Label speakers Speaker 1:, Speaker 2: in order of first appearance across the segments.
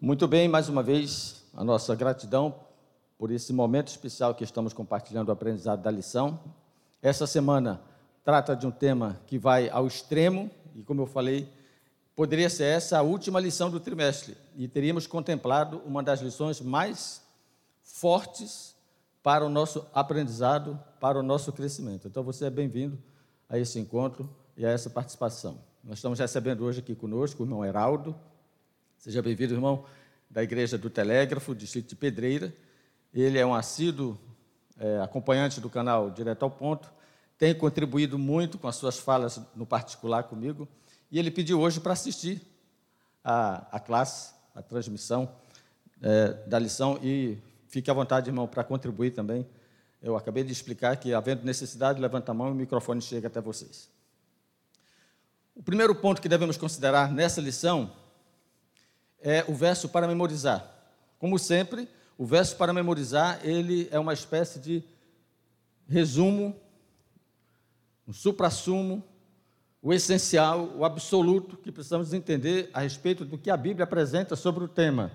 Speaker 1: Muito bem, mais uma vez, a nossa gratidão por esse momento especial que estamos compartilhando o aprendizado da lição. Essa semana trata de um tema que vai ao extremo, e como eu falei, poderia ser essa a última lição do trimestre, e teríamos contemplado uma das lições mais fortes para o nosso aprendizado, para o nosso crescimento. Então você é bem-vindo a esse encontro e a essa participação. Nós estamos recebendo hoje aqui conosco o irmão Heraldo, Seja bem-vindo, irmão, da Igreja do Telégrafo, distrito de Pedreira. Ele é um assíduo é, acompanhante do canal Direto ao Ponto, tem contribuído muito com as suas falas no particular comigo, e ele pediu hoje para assistir a, a classe, a transmissão é, da lição, e fique à vontade, irmão, para contribuir também. Eu acabei de explicar que, havendo necessidade, levanta a mão e o microfone chega até vocês. O primeiro ponto que devemos considerar nessa lição é o verso para memorizar. Como sempre, o verso para memorizar, ele é uma espécie de resumo, um suprassumo, o essencial, o absoluto que precisamos entender a respeito do que a Bíblia apresenta sobre o tema.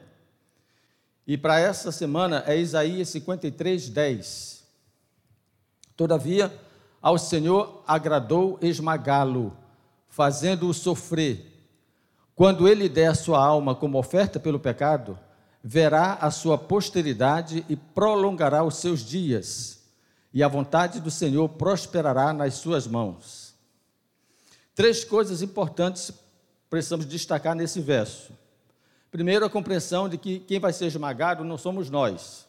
Speaker 1: E para essa semana é Isaías 53, 10. Todavia, ao Senhor agradou esmagá-lo, fazendo-o sofrer quando ele der a sua alma como oferta pelo pecado, verá a sua posteridade e prolongará os seus dias, e a vontade do Senhor prosperará nas suas mãos. Três coisas importantes precisamos destacar nesse verso. Primeiro, a compreensão de que quem vai ser esmagado não somos nós.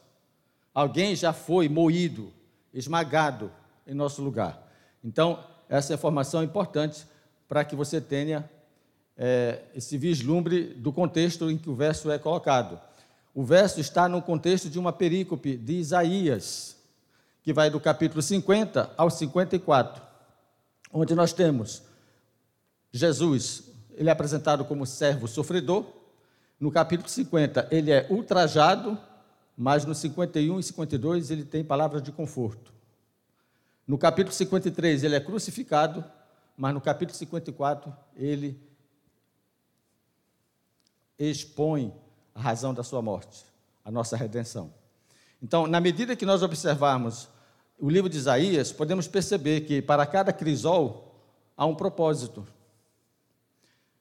Speaker 1: Alguém já foi moído, esmagado em nosso lugar. Então, essa informação é importante para que você tenha é, esse vislumbre do contexto em que o verso é colocado. O verso está no contexto de uma perícope de Isaías, que vai do capítulo 50 ao 54, onde nós temos Jesus, ele é apresentado como servo sofredor. No capítulo 50, ele é ultrajado, mas no 51 e 52 ele tem palavras de conforto. No capítulo 53, ele é crucificado, mas no capítulo 54, ele expõe a razão da sua morte, a nossa redenção. Então, na medida que nós observarmos o livro de Isaías, podemos perceber que para cada crisol há um propósito.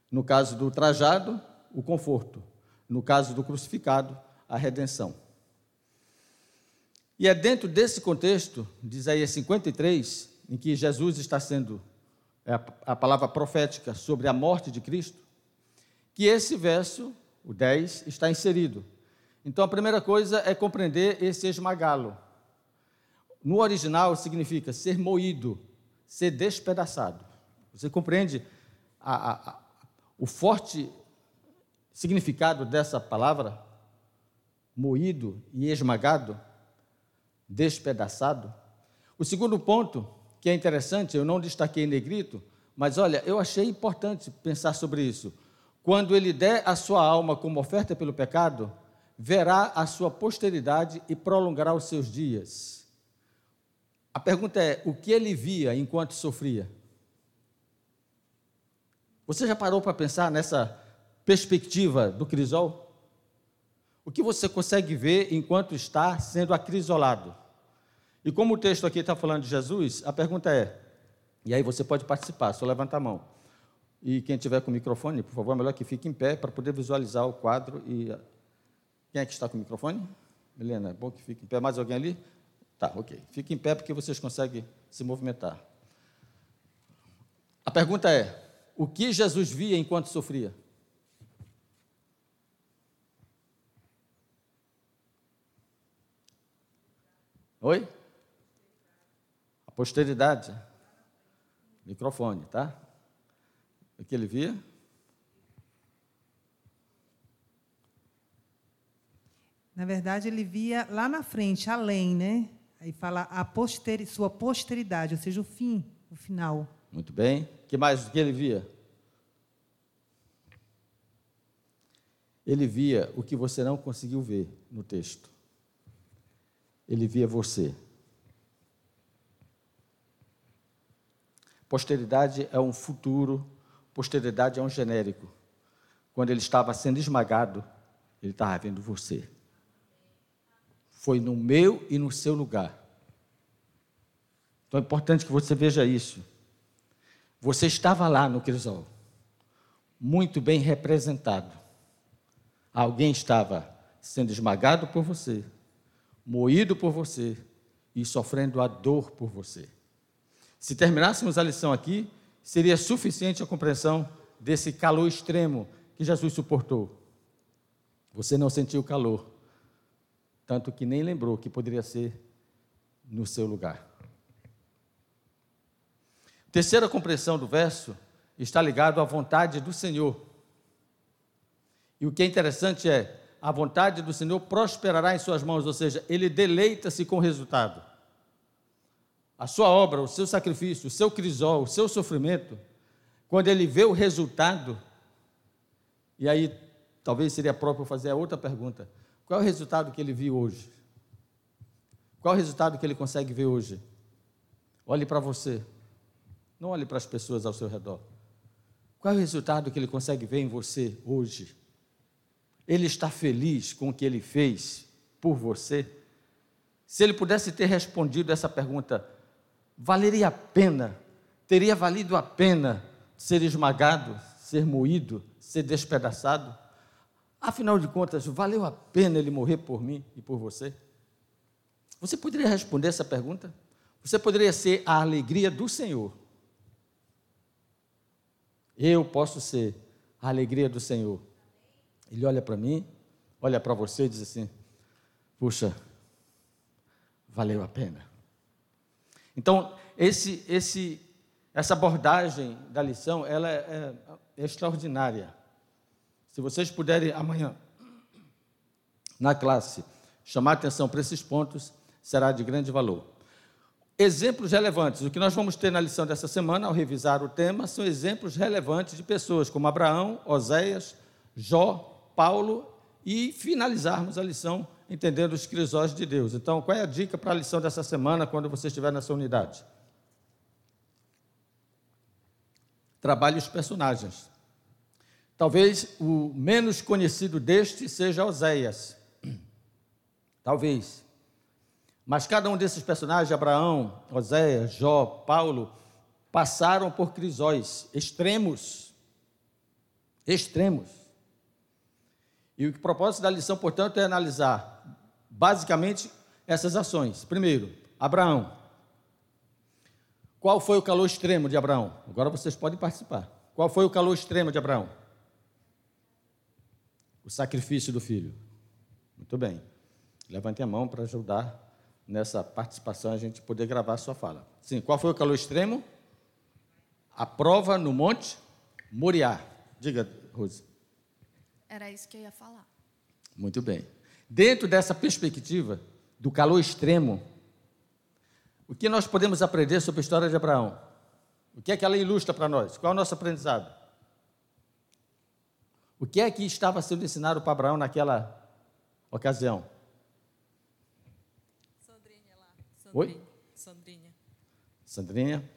Speaker 1: No caso do trajado, o conforto. No caso do crucificado, a redenção. E é dentro desse contexto, de Isaías 53, em que Jesus está sendo é a palavra profética sobre a morte de Cristo, que esse verso, o 10, está inserido. Então a primeira coisa é compreender esse esmagá-lo. No original significa ser moído, ser despedaçado. Você compreende a, a, a, o forte significado dessa palavra? Moído e esmagado, despedaçado. O segundo ponto, que é interessante, eu não destaquei em negrito, mas olha, eu achei importante pensar sobre isso. Quando ele der a sua alma como oferta pelo pecado, verá a sua posteridade e prolongará os seus dias. A pergunta é: o que ele via enquanto sofria? Você já parou para pensar nessa perspectiva do crisol? O que você consegue ver enquanto está sendo acrisolado? E como o texto aqui está falando de Jesus, a pergunta é: e aí você pode participar, só levanta a mão. E quem tiver com o microfone, por favor, é melhor que fique em pé para poder visualizar o quadro. E quem é que está com o microfone? Helena, é bom que fique em pé. Mais alguém ali? Tá, ok. Fique em pé porque vocês conseguem se movimentar. A pergunta é: o que Jesus via enquanto sofria? Oi? A posteridade. Microfone, tá? O que ele via?
Speaker 2: Na verdade, ele via lá na frente, além, né? Aí fala a posteri, sua posteridade, ou seja, o fim, o final.
Speaker 1: Muito bem. O que mais que ele via? Ele via o que você não conseguiu ver no texto. Ele via você. Posteridade é um futuro Posteridade é um genérico. Quando ele estava sendo esmagado, Ele estava vendo você. Foi no meu e no seu lugar. Então é importante que você veja isso. Você estava lá no crisol, muito bem representado. Alguém estava sendo esmagado por você, moído por você e sofrendo a dor por você. Se terminássemos a lição aqui, seria suficiente a compreensão desse calor extremo que Jesus suportou. Você não sentiu o calor, tanto que nem lembrou que poderia ser no seu lugar. Terceira compreensão do verso está ligado à vontade do Senhor. E o que é interessante é, a vontade do Senhor prosperará em suas mãos, ou seja, ele deleita-se com o resultado. A sua obra, o seu sacrifício, o seu crisol, o seu sofrimento, quando ele vê o resultado, e aí talvez seria próprio fazer a outra pergunta: qual é o resultado que ele viu hoje? Qual é o resultado que ele consegue ver hoje? Olhe para você, não olhe para as pessoas ao seu redor. Qual é o resultado que ele consegue ver em você hoje? Ele está feliz com o que ele fez por você? Se ele pudesse ter respondido essa pergunta, valeria a pena, teria valido a pena ser esmagado, ser moído, ser despedaçado? Afinal de contas, valeu a pena ele morrer por mim e por você? Você poderia responder essa pergunta? Você poderia ser a alegria do Senhor. Eu posso ser a alegria do Senhor. Ele olha para mim, olha para você e diz assim: Puxa, valeu a pena. Então, esse, esse, essa abordagem da lição, ela é, é extraordinária. Se vocês puderem amanhã, na classe, chamar atenção para esses pontos, será de grande valor. Exemplos relevantes. O que nós vamos ter na lição dessa semana, ao revisar o tema, são exemplos relevantes de pessoas como Abraão, Oséias, Jó, Paulo e finalizarmos a lição entendendo os crisóis de Deus. Então, qual é a dica para a lição dessa semana quando você estiver nessa unidade? Trabalhe os personagens. Talvez o menos conhecido deste seja Oséias. Talvez. Mas cada um desses personagens, Abraão, Oséias, Jó, Paulo, passaram por crisóis extremos. Extremos. E o propósito da lição, portanto, é analisar basicamente essas ações. Primeiro, Abraão. Qual foi o calor extremo de Abraão? Agora vocês podem participar. Qual foi o calor extremo de Abraão? o sacrifício do filho. Muito bem. Levante a mão para ajudar nessa participação a gente poder gravar a sua fala. Sim, qual foi o calor extremo? A prova no Monte Moriá. Diga, Rose.
Speaker 3: Era isso que eu ia falar.
Speaker 1: Muito bem. Dentro dessa perspectiva do calor extremo, o que nós podemos aprender sobre a história de Abraão? O que é que ela ilustra para nós? Qual é o nosso aprendizado? O que é que estava sendo ensinado para Abraão naquela ocasião?
Speaker 3: Sandrinha lá.
Speaker 1: Sandrinha. Oi?
Speaker 3: Sandrinha.
Speaker 1: Sandrinha.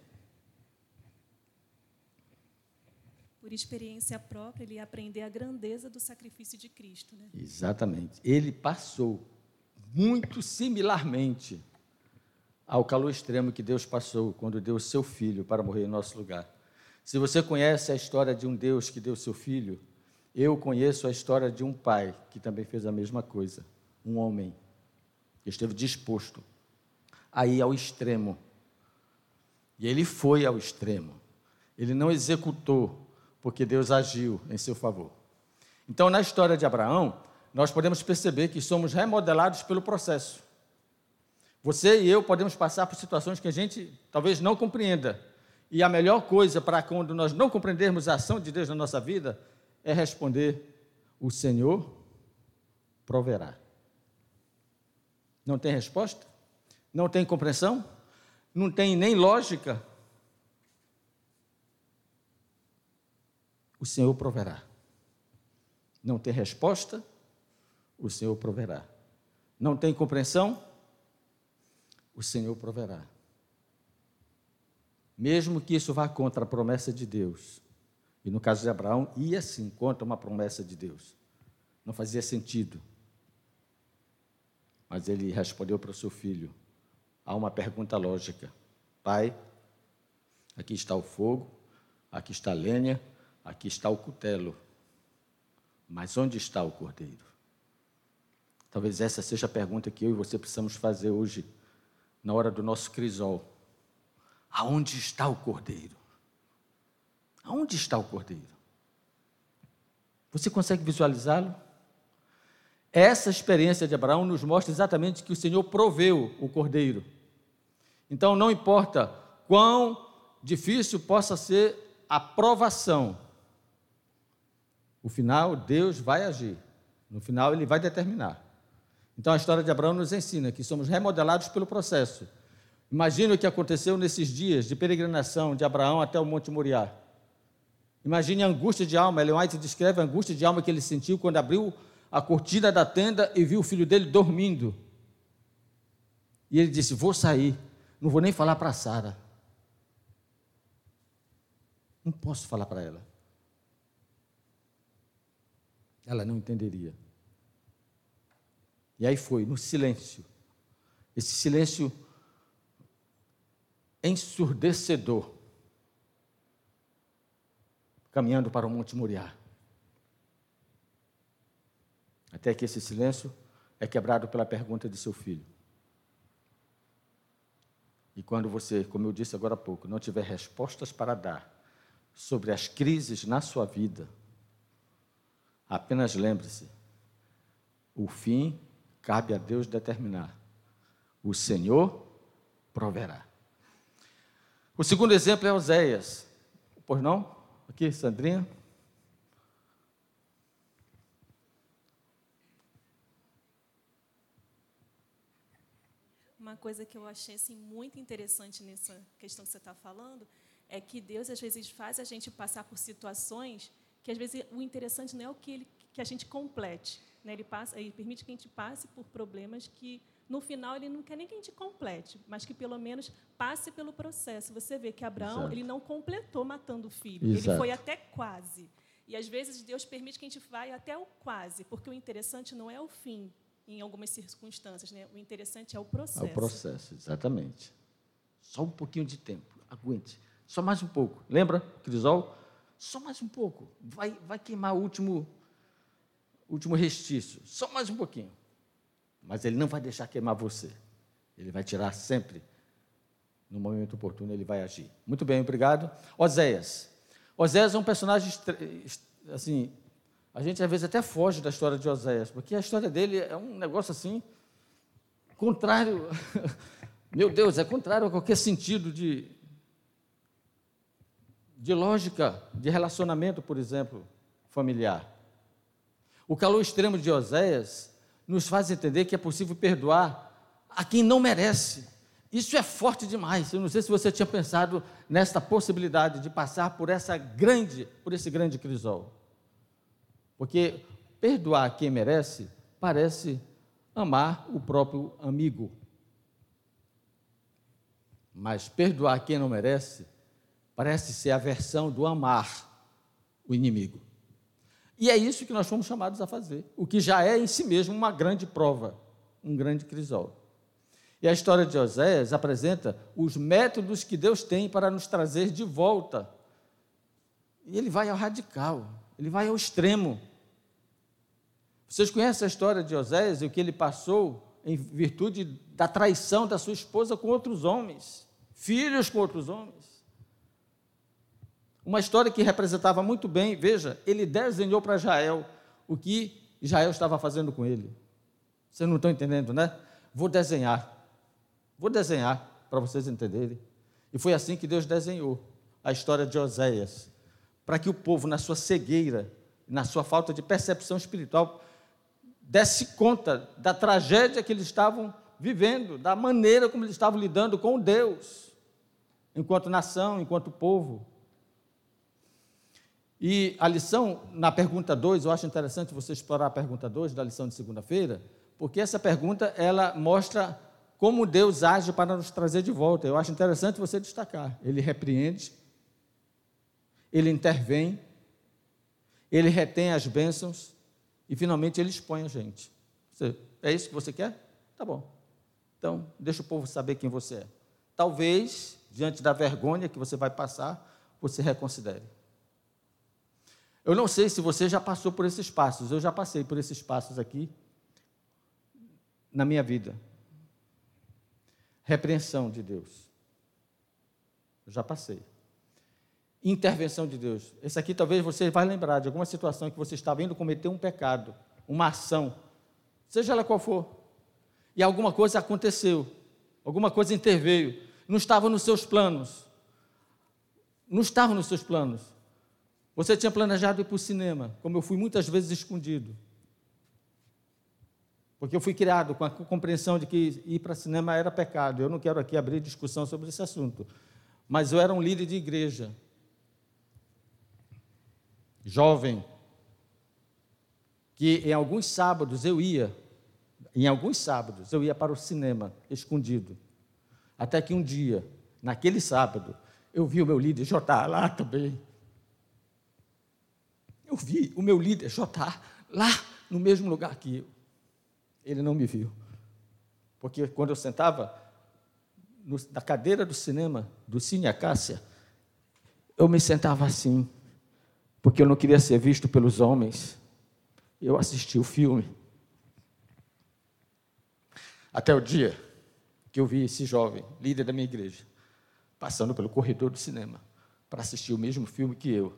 Speaker 3: Por experiência própria, ele ia aprender a grandeza do sacrifício de Cristo. Né?
Speaker 1: Exatamente. Ele passou muito similarmente ao calor extremo que Deus passou quando deu seu filho para morrer em nosso lugar. Se você conhece a história de um Deus que deu seu filho, eu conheço a história de um pai que também fez a mesma coisa. Um homem que esteve disposto a ir ao extremo. E ele foi ao extremo. Ele não executou, porque Deus agiu em seu favor. Então, na história de Abraão, nós podemos perceber que somos remodelados pelo processo. Você e eu podemos passar por situações que a gente talvez não compreenda. E a melhor coisa para quando nós não compreendermos a ação de Deus na nossa vida é responder: O Senhor proverá. Não tem resposta? Não tem compreensão? Não tem nem lógica? O Senhor proverá. Não tem resposta? O Senhor proverá. Não tem compreensão? O Senhor proverá. Mesmo que isso vá contra a promessa de Deus, e no caso de Abraão, ia sim contra uma promessa de Deus. Não fazia sentido. Mas ele respondeu para o seu filho: há uma pergunta lógica. Pai, aqui está o fogo, aqui está a lenha, aqui está o cutelo. Mas onde está o cordeiro? Talvez essa seja a pergunta que eu e você precisamos fazer hoje, na hora do nosso crisol. Aonde está o cordeiro? Aonde está o cordeiro? Você consegue visualizá-lo? Essa experiência de Abraão nos mostra exatamente que o Senhor proveu o cordeiro. Então, não importa quão difícil possa ser a provação, o final, Deus vai agir. No final, ele vai determinar. Então, a história de Abraão nos ensina que somos remodelados pelo processo. Imagine o que aconteceu nesses dias de peregrinação de Abraão até o Monte Moriá. Imagine a angústia de alma. Ellen White descreve a angústia de alma que ele sentiu quando abriu a cortina da tenda e viu o filho dele dormindo. E ele disse: Vou sair, não vou nem falar para Sara. Não posso falar para ela ela não entenderia. E aí foi, no silêncio. Esse silêncio ensurdecedor. Caminhando para o Monte Moriá. Até que esse silêncio é quebrado pela pergunta de seu filho. E quando você, como eu disse agora há pouco, não tiver respostas para dar sobre as crises na sua vida, Apenas lembre-se: o fim cabe a Deus determinar. O Senhor proverá. O segundo exemplo é Oséias. Pois não? Aqui, Sandrinha.
Speaker 3: Uma coisa que eu achei assim, muito interessante nessa questão que você está falando é que Deus às vezes faz a gente passar por situações que às vezes o interessante não é o que, ele, que a gente complete. Né? Ele, passa, ele permite que a gente passe por problemas que, no final, ele não quer nem que a gente complete, mas que, pelo menos, passe pelo processo. Você vê que Abraão Exato. ele não completou matando o filho, Exato. ele foi até quase. E, às vezes, Deus permite que a gente vá até o quase, porque o interessante não é o fim, em algumas circunstâncias. Né? O interessante é o processo.
Speaker 1: É o processo, exatamente. Só um pouquinho de tempo, aguente. Só mais um pouco. Lembra, Crisol? Só mais um pouco. Vai, vai queimar o último, último restício. Só mais um pouquinho. Mas ele não vai deixar queimar você. Ele vai tirar sempre. No momento oportuno, ele vai agir. Muito bem, obrigado. Oséias. Oséias é um personagem, assim, a gente às vezes até foge da história de Oséias, porque a história dele é um negócio assim, contrário, meu Deus, é contrário a qualquer sentido de, de lógica de relacionamento, por exemplo, familiar. O calor extremo de Oséias nos faz entender que é possível perdoar a quem não merece. Isso é forte demais. Eu não sei se você tinha pensado nesta possibilidade de passar por essa grande, por esse grande crisol. Porque perdoar quem merece parece amar o próprio amigo. Mas perdoar quem não merece parece ser a versão do amar o inimigo. E é isso que nós fomos chamados a fazer, o que já é em si mesmo uma grande prova, um grande crisol. E a história de Oséias apresenta os métodos que Deus tem para nos trazer de volta. E ele vai ao radical, ele vai ao extremo. Vocês conhecem a história de Oséias e o que ele passou em virtude da traição da sua esposa com outros homens, filhos com outros homens. Uma história que representava muito bem, veja, ele desenhou para Israel o que Israel estava fazendo com ele. Vocês não estão entendendo, né? Vou desenhar. Vou desenhar para vocês entenderem. E foi assim que Deus desenhou a história de Oséias, para que o povo, na sua cegueira, na sua falta de percepção espiritual, desse conta da tragédia que eles estavam vivendo, da maneira como eles estavam lidando com Deus, enquanto nação, enquanto povo. E a lição, na pergunta 2, eu acho interessante você explorar a pergunta 2 da lição de segunda-feira, porque essa pergunta, ela mostra como Deus age para nos trazer de volta. Eu acho interessante você destacar. Ele repreende, ele intervém, ele retém as bênçãos E finalmente ele expõe a gente. Você, é isso que você quer? Tá bom. Então, deixa o povo saber quem você é. Talvez, diante da vergonha que você vai passar, você reconsidere. Eu não sei se você já passou por esses passos, eu já passei por esses passos aqui na minha vida. Repreensão de Deus. Eu já passei. Intervenção de Deus. Esse aqui talvez você vai lembrar de alguma situação que você estava indo cometer um pecado, uma ação, seja ela qual for. E alguma coisa aconteceu, alguma coisa interveio, não estava nos seus planos. Não estava nos seus planos. Você tinha planejado ir para o cinema, como eu fui muitas vezes escondido. Porque eu fui criado com a compreensão de que ir para cinema era pecado. Eu não quero aqui abrir discussão sobre esse assunto. Mas eu era um líder de igreja. Jovem. Que em alguns sábados eu ia, em alguns sábados eu ia para o cinema, escondido. Até que um dia, naquele sábado, eu vi o meu líder J lá também. Eu vi o meu líder J lá no mesmo lugar que eu. Ele não me viu. Porque quando eu sentava no, na cadeira do cinema, do Cine Acácia, eu me sentava assim, porque eu não queria ser visto pelos homens. Eu assisti o filme. Até o dia que eu vi esse jovem, líder da minha igreja, passando pelo corredor do cinema para assistir o mesmo filme que eu,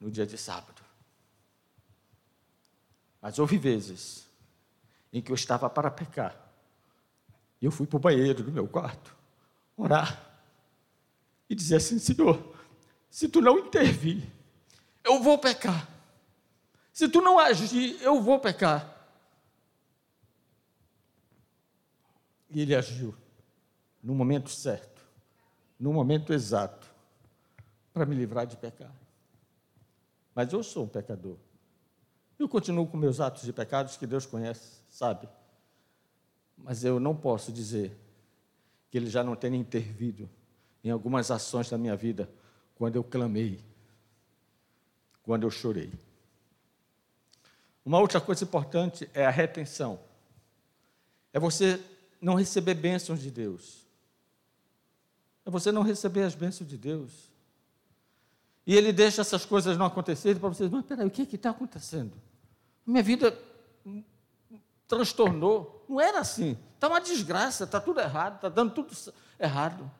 Speaker 1: no dia de sábado. Mas houve vezes em que eu estava para pecar. E eu fui para o banheiro do meu quarto, orar, e dizer assim: Senhor, se tu não intervir, eu vou pecar. Se tu não agir, eu vou pecar. E ele agiu no momento certo, no momento exato, para me livrar de pecar. Mas eu sou um pecador. Eu continuo com meus atos de pecados que Deus conhece, sabe? Mas eu não posso dizer que Ele já não tenha intervido em algumas ações da minha vida quando eu clamei, quando eu chorei. Uma outra coisa importante é a retenção. É você não receber bênçãos de Deus. É você não receber as bênçãos de Deus. E ele deixa essas coisas não acontecerem para vocês, mas peraí, o que é está acontecendo? Minha vida transtornou. Não era assim. Está uma desgraça, está tudo errado, está dando tudo errado.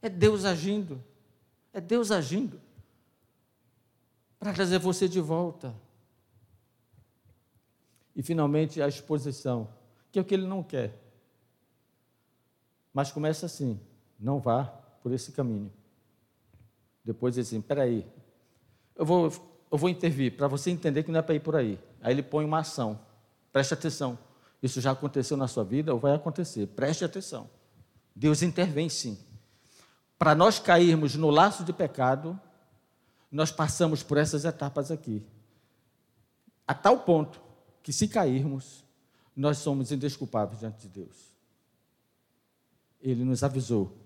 Speaker 1: É Deus agindo. É Deus agindo para trazer você de volta. E finalmente a exposição, que é o que ele não quer. Mas começa assim: não vá por esse caminho. Depois diz assim: peraí, eu vou, eu vou intervir para você entender que não é para ir por aí. Aí ele põe uma ação. Preste atenção. Isso já aconteceu na sua vida ou vai acontecer. Preste atenção. Deus intervém sim. Para nós cairmos no laço de pecado, nós passamos por essas etapas aqui. A tal ponto que, se cairmos, nós somos indesculpáveis diante de Deus. Ele nos avisou,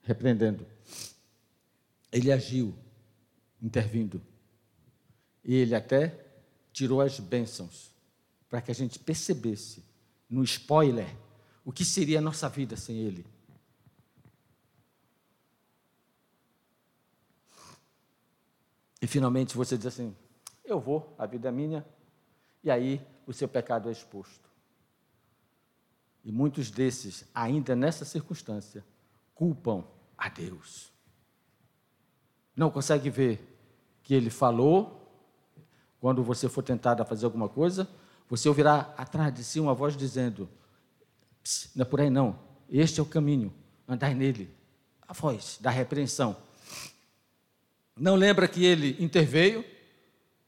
Speaker 1: repreendendo. Ele agiu, intervindo. E ele até tirou as bênçãos para que a gente percebesse, no spoiler, o que seria a nossa vida sem Ele. E finalmente você diz assim: Eu vou, a vida é minha, e aí o seu pecado é exposto. E muitos desses, ainda nessa circunstância, culpam a Deus. Não consegue ver que ele falou. Quando você for tentado a fazer alguma coisa, você ouvirá atrás de si uma voz dizendo: não é por aí não, este é o caminho, andai nele. A voz da repreensão. Não lembra que ele interveio,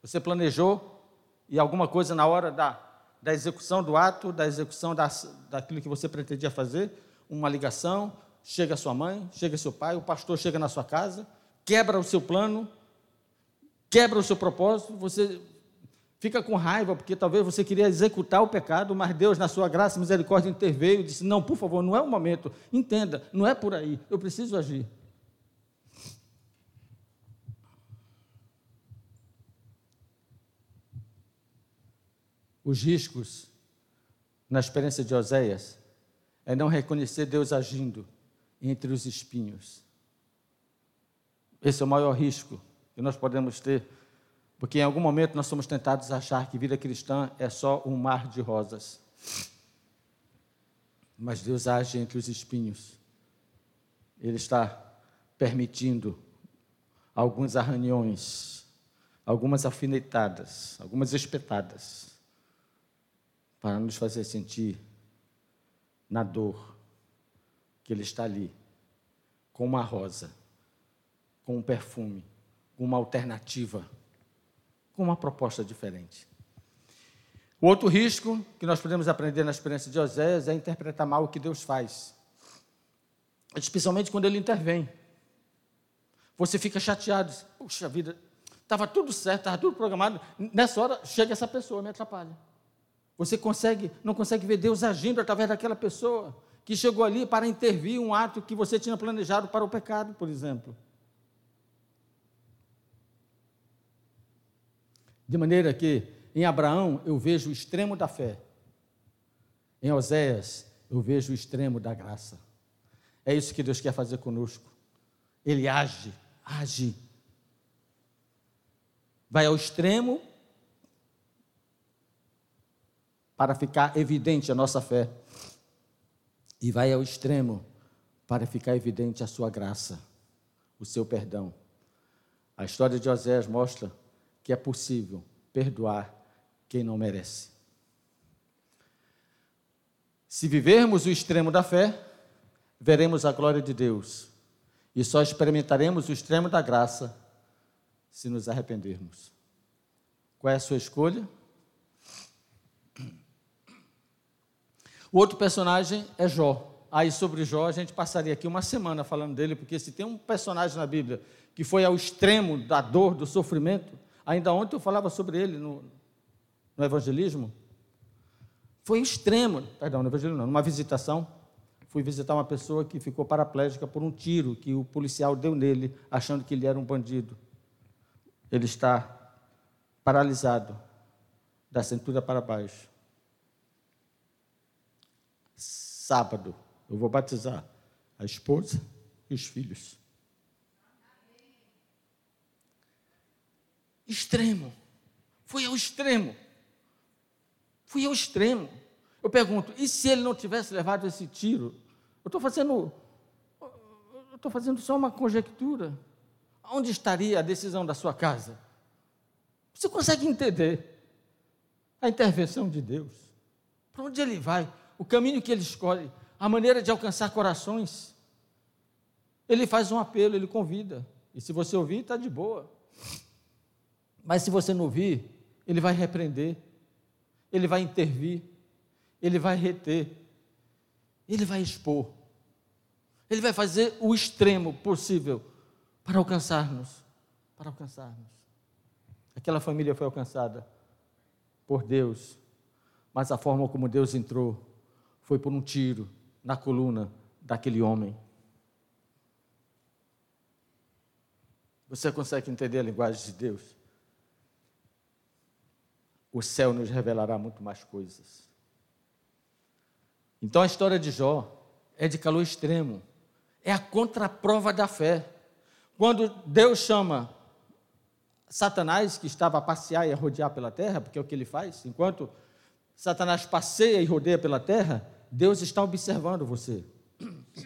Speaker 1: você planejou, e alguma coisa na hora da, da execução do ato, da execução da, daquilo que você pretendia fazer, uma ligação, chega sua mãe, chega seu pai, o pastor chega na sua casa, quebra o seu plano, quebra o seu propósito, você fica com raiva, porque talvez você queria executar o pecado, mas Deus, na sua graça e misericórdia, interveio e disse: Não, por favor, não é o momento, entenda, não é por aí, eu preciso agir. os riscos na experiência de Oséias é não reconhecer Deus agindo entre os espinhos. Esse é o maior risco que nós podemos ter, porque em algum momento nós somos tentados a achar que vida cristã é só um mar de rosas. Mas Deus age entre os espinhos. Ele está permitindo alguns arranhões, algumas alfinetadas, algumas espetadas, para nos fazer sentir na dor que Ele está ali, com uma rosa, com um perfume, com uma alternativa, com uma proposta diferente. O outro risco que nós podemos aprender na experiência de Oséias é interpretar mal o que Deus faz, especialmente quando Ele intervém. Você fica chateado, puxa vida, estava tudo certo, estava tudo programado, nessa hora chega essa pessoa, me atrapalha. Você consegue, não consegue ver Deus agindo através daquela pessoa que chegou ali para intervir um ato que você tinha planejado para o pecado, por exemplo. De maneira que em Abraão eu vejo o extremo da fé. Em Oséias eu vejo o extremo da graça. É isso que Deus quer fazer conosco. Ele age, age. Vai ao extremo para ficar evidente a nossa fé, e vai ao extremo para ficar evidente a sua graça, o seu perdão. A história de Osés mostra que é possível perdoar quem não merece. Se vivermos o extremo da fé, veremos a glória de Deus e só experimentaremos o extremo da graça se nos arrependermos. Qual é a sua escolha? O outro personagem é Jó. Aí sobre Jó a gente passaria aqui uma semana falando dele, porque se tem um personagem na Bíblia que foi ao extremo da dor, do sofrimento, ainda ontem eu falava sobre ele no, no evangelismo. Foi extremo, perdão, no evangelismo não, numa visitação. Fui visitar uma pessoa que ficou paraplégica por um tiro que o policial deu nele, achando que ele era um bandido. Ele está paralisado, da cintura para baixo. sábado, eu vou batizar a esposa e os filhos. Extremo. Fui ao extremo. Fui ao extremo. Eu pergunto, e se ele não tivesse levado esse tiro? Eu estou fazendo. Eu estou fazendo só uma conjectura. Onde estaria a decisão da sua casa? Você consegue entender a intervenção de Deus? Para onde ele vai? o caminho que ele escolhe, a maneira de alcançar corações. Ele faz um apelo, ele convida. E se você ouvir, está de boa. Mas se você não ouvir, ele vai repreender, ele vai intervir, ele vai reter, ele vai expor, ele vai fazer o extremo possível para alcançar-nos, para alcançar-nos. Aquela família foi alcançada por Deus, mas a forma como Deus entrou foi por um tiro na coluna daquele homem. Você consegue entender a linguagem de Deus? O céu nos revelará muito mais coisas. Então a história de Jó é de calor extremo, é a contraprova da fé. Quando Deus chama Satanás, que estava a passear e a rodear pela terra, porque é o que ele faz, enquanto Satanás passeia e rodeia pela terra, Deus está observando você.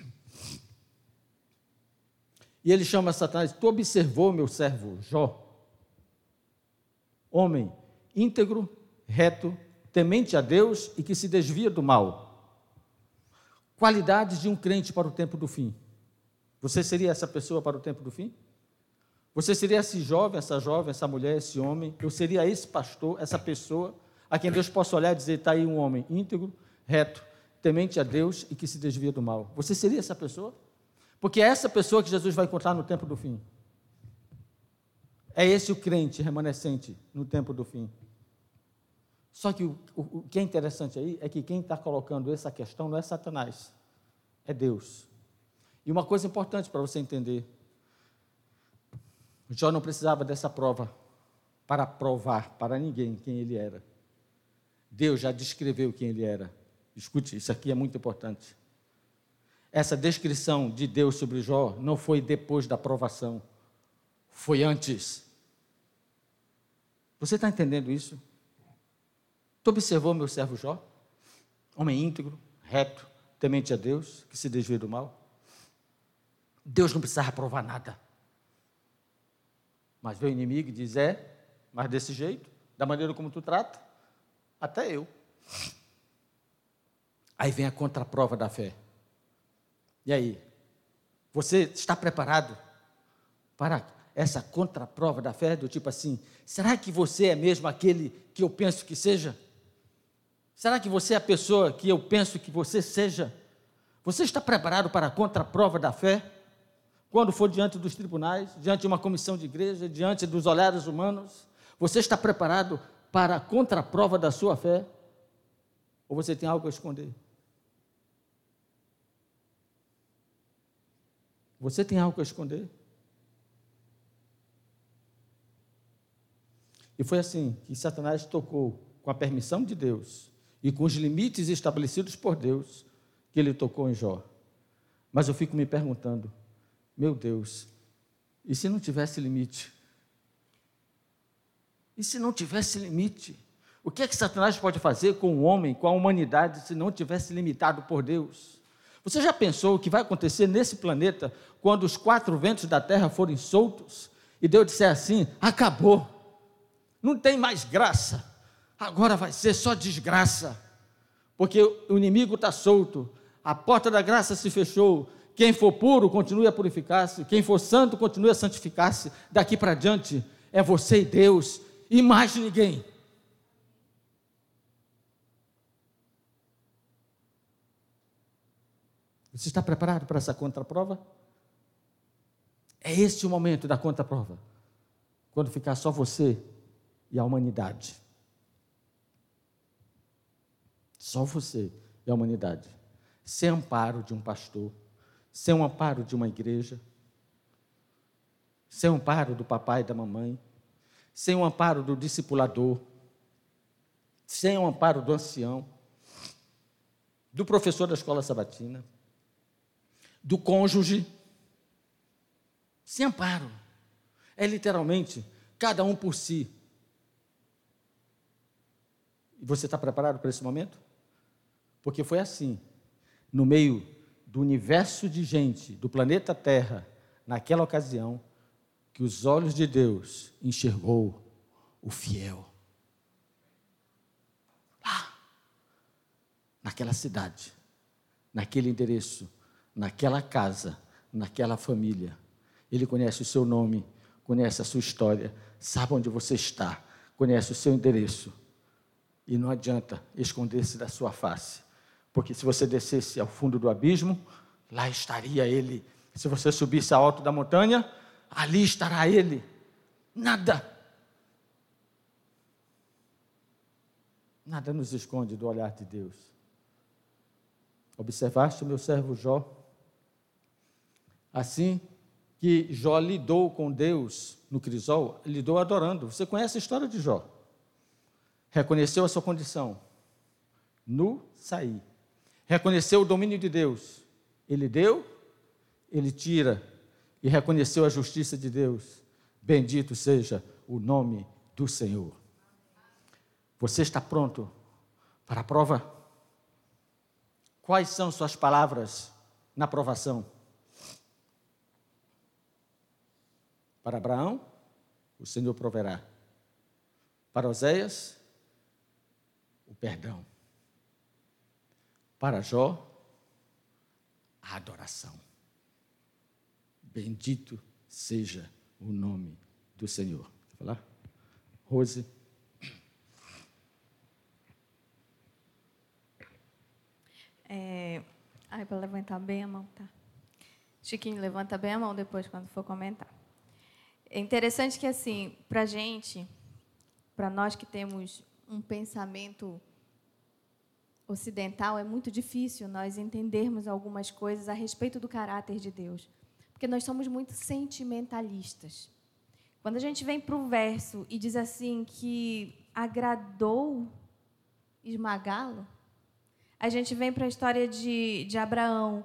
Speaker 1: E ele chama Satanás: Tu observou meu servo Jó, homem íntegro, reto, temente a Deus e que se desvia do mal. Qualidades de um crente para o tempo do fim. Você seria essa pessoa para o tempo do fim? Você seria esse jovem, essa jovem, essa mulher, esse homem? Eu seria esse pastor, essa pessoa a quem Deus possa olhar e dizer: está aí um homem íntegro, reto, temente a Deus e que se desvia do mal. Você seria essa pessoa? Porque é essa pessoa que Jesus vai encontrar no tempo do fim. É esse o crente remanescente no tempo do fim. Só que o, o, o que é interessante aí é que quem está colocando essa questão não é Satanás, é Deus. E uma coisa importante para você entender: Jó não precisava dessa prova para provar para ninguém quem ele era. Deus já descreveu quem ele era. Escute, isso aqui é muito importante. Essa descrição de Deus sobre Jó não foi depois da provação, foi antes. Você está entendendo isso? Tu observou meu servo Jó? Homem íntegro, reto, temente a Deus, que se desvia do mal. Deus não precisava provar nada. Mas vem o inimigo e diz: É, mas desse jeito, da maneira como tu trata, até eu. Aí vem a contraprova da fé. E aí? Você está preparado para essa contraprova da fé? Do tipo assim: será que você é mesmo aquele que eu penso que seja? Será que você é a pessoa que eu penso que você seja? Você está preparado para a contraprova da fé? Quando for diante dos tribunais, diante de uma comissão de igreja, diante dos olhares humanos, você está preparado para a contraprova da sua fé? Ou você tem algo a esconder? Você tem algo a esconder? E foi assim que Satanás tocou, com a permissão de Deus e com os limites estabelecidos por Deus, que ele tocou em Jó. Mas eu fico me perguntando, meu Deus, e se não tivesse limite? E se não tivesse limite? O que é que Satanás pode fazer com o homem, com a humanidade, se não tivesse limitado por Deus? Você já pensou o que vai acontecer nesse planeta quando os quatro ventos da terra forem soltos e Deus disser assim: acabou, não tem mais graça, agora vai ser só desgraça, porque o inimigo está solto, a porta da graça se fechou, quem for puro, continue a purificar-se. Quem for santo, continue a santificar-se. Daqui para diante, é você e Deus, e mais ninguém. Você está preparado para essa contraprova? É este o momento da contraprova. Quando ficar só você e a humanidade. Só você e a humanidade. Sem amparo de um pastor sem amparo de uma igreja, sem amparo do papai e da mamãe, sem amparo do discipulador, sem amparo do ancião, do professor da escola sabatina, do cônjuge, sem amparo. É literalmente cada um por si. E você está preparado para esse momento? Porque foi assim, no meio do universo de gente, do planeta Terra, naquela ocasião, que os olhos de Deus enxergou o fiel. Lá, naquela cidade, naquele endereço, naquela casa, naquela família. Ele conhece o seu nome, conhece a sua história, sabe onde você está, conhece o seu endereço. E não adianta esconder-se da sua face porque se você descesse ao fundo do abismo, lá estaria ele. Se você subisse ao alto da montanha, ali estará ele. Nada. Nada nos esconde do olhar de Deus. Observaste o meu servo Jó? Assim que Jó lidou com Deus no crisol, lidou adorando. Você conhece a história de Jó? Reconheceu a sua condição. Nu saí reconheceu o domínio de Deus. Ele deu, ele tira e reconheceu a justiça de Deus. Bendito seja o nome do Senhor. Você está pronto para a prova? Quais são suas palavras na provação? Para Abraão, o Senhor proverá. Para Oséias, o perdão. Para Jó, a adoração. Bendito seja o nome do Senhor. Quer falar? Rose.
Speaker 4: É, ai, para levantar bem a mão, tá? Chiquinho, levanta bem a mão depois quando for comentar. É interessante que, assim, para gente, para nós que temos um pensamento ocidental é muito difícil nós entendermos algumas coisas a respeito do caráter de Deus, porque nós somos muito sentimentalistas. Quando a gente vem para o verso e diz assim que agradou esmagá-lo. A gente vem para a história de, de Abraão.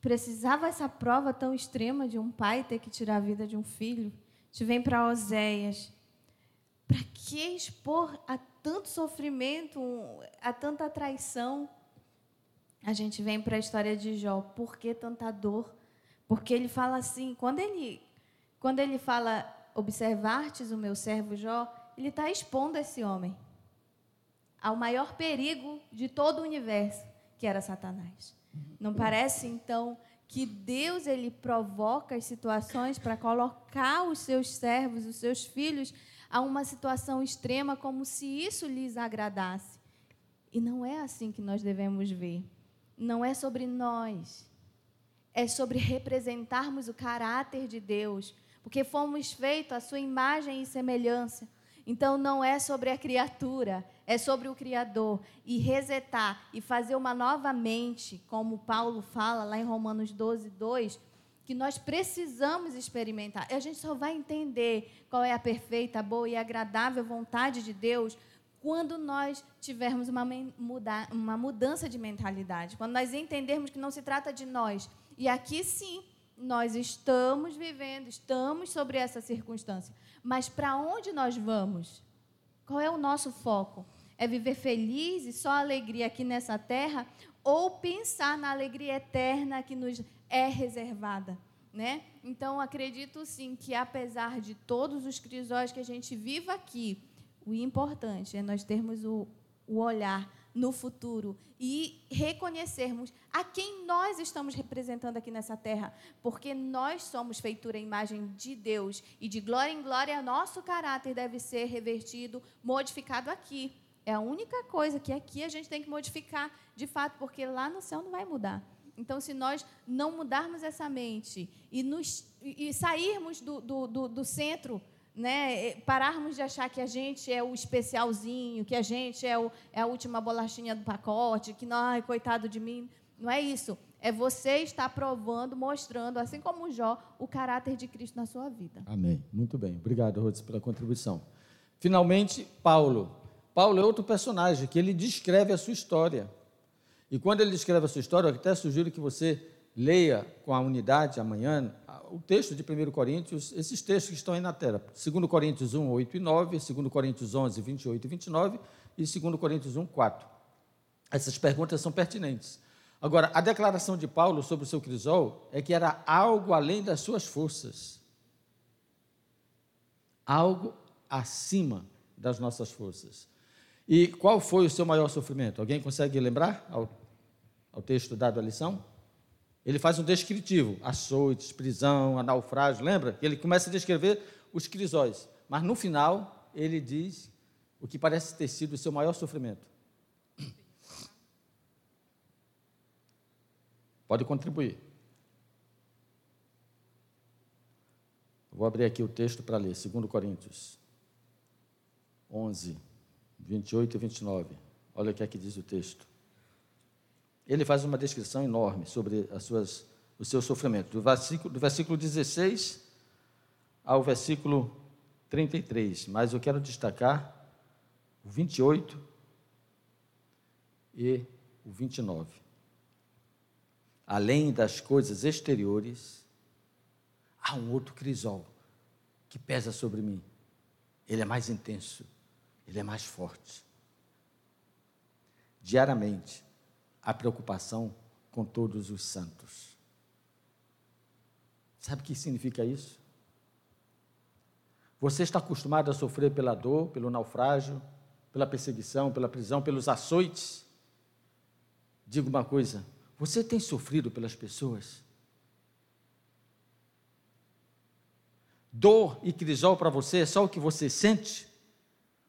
Speaker 4: Precisava essa prova tão extrema de um pai ter que tirar a vida de um filho. A gente vem para Oséias. Para que expor a tanto sofrimento, a tanta traição? A gente vem para a história de Jó. Por que tanta dor? Porque ele fala assim, quando ele, quando ele fala, observastes o meu servo Jó, ele está expondo esse homem ao maior perigo de todo o universo, que era Satanás. Não parece então que Deus ele provoca as situações para colocar os seus servos, os seus filhos a uma situação extrema como se isso lhes agradasse. E não é assim que nós devemos ver. Não é sobre nós. É sobre representarmos o caráter de Deus, porque fomos feitos à sua imagem e semelhança. Então não é sobre a criatura, é sobre o Criador. E resetar e fazer uma nova mente, como Paulo fala lá em Romanos 12, 2, que nós precisamos experimentar. E a gente só vai entender qual é a perfeita, boa e agradável vontade de Deus quando nós tivermos uma, muda, uma mudança de mentalidade, quando nós entendermos que não se trata de nós. E aqui sim, nós estamos vivendo, estamos sobre essa circunstância. Mas para onde nós vamos? Qual é o nosso foco? É viver feliz e só alegria aqui nessa terra? Ou pensar na alegria eterna que nos é reservada? Né? Então, acredito sim que, apesar de todos os crisóis que a gente vive aqui, o importante é nós termos o, o olhar no futuro e reconhecermos a quem nós estamos representando aqui nessa terra, porque nós somos feitura e imagem de Deus e de glória em glória nosso caráter deve ser revertido, modificado aqui. É a única coisa que aqui a gente tem que modificar de fato, porque lá no céu não vai mudar. Então, se nós não mudarmos essa mente e, nos, e sairmos do, do, do, do centro né, pararmos de achar que a gente é o especialzinho, que a gente é, o, é a última bolachinha do pacote, que, não, coitado de mim. Não é isso. É você estar provando, mostrando, assim como Jó, o caráter de Cristo na sua vida.
Speaker 1: Amém. Muito bem. Obrigado, Rhodes, pela contribuição. Finalmente, Paulo. Paulo é outro personagem que ele descreve a sua história. E quando ele descreve a sua história, eu até sugiro que você leia com a unidade amanhã o texto de 1 Coríntios, esses textos que estão aí na tela. 2 Coríntios 1, 8 e 9, 2 Coríntios 11, 28 e 29 e 2 Coríntios 1, 4. Essas perguntas são pertinentes. Agora, a declaração de Paulo sobre o seu crisol é que era algo além das suas forças. Algo acima das nossas forças. E qual foi o seu maior sofrimento? Alguém consegue lembrar ao, ao texto dado a lição? Ele faz um descritivo, açoites, prisão, naufrágio, lembra? Ele começa a descrever os crisóis, mas no final ele diz o que parece ter sido o seu maior sofrimento. Pode contribuir. Vou abrir aqui o texto para ler, 2 Coríntios 11, 28 e 29. Olha o que é que diz o texto ele faz uma descrição enorme sobre as suas, o seu sofrimento, do versículo, do versículo 16 ao versículo 33. Mas eu quero destacar o 28 e o 29. Além das coisas exteriores, há um outro crisol que pesa sobre mim. Ele é mais intenso, ele é mais forte. Diariamente, a preocupação com todos os santos. Sabe o que significa isso? Você está acostumado a sofrer pela dor, pelo naufrágio, pela perseguição, pela prisão, pelos açoites? Diga uma coisa: você tem sofrido pelas pessoas? Dor e crisol para você é só o que você sente?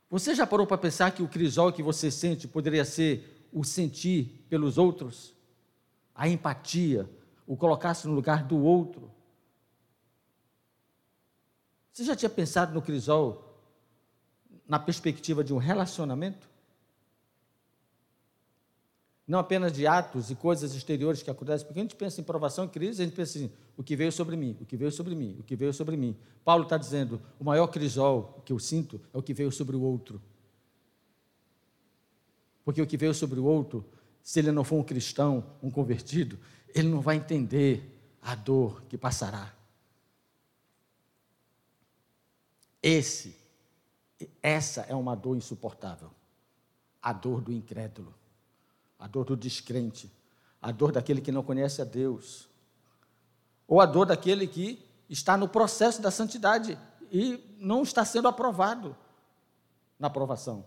Speaker 1: Você já parou para pensar que o crisol que você sente poderia ser o sentir pelos outros, a empatia, o colocar-se no lugar do outro. Você já tinha pensado no crisol na perspectiva de um relacionamento? Não apenas de atos e coisas exteriores que acontecem, porque a gente pensa em provação e crise, a gente pensa assim, o que veio sobre mim, o que veio sobre mim, o que veio sobre mim. Paulo está dizendo, o maior crisol que eu sinto é o que veio sobre o outro. Porque o que veio sobre o outro, se ele não for um cristão, um convertido, ele não vai entender a dor que passará. Esse, essa é uma dor insuportável. A dor do incrédulo, a dor do descrente, a dor daquele que não conhece a Deus, ou a dor daquele que está no processo da santidade e não está sendo aprovado na aprovação.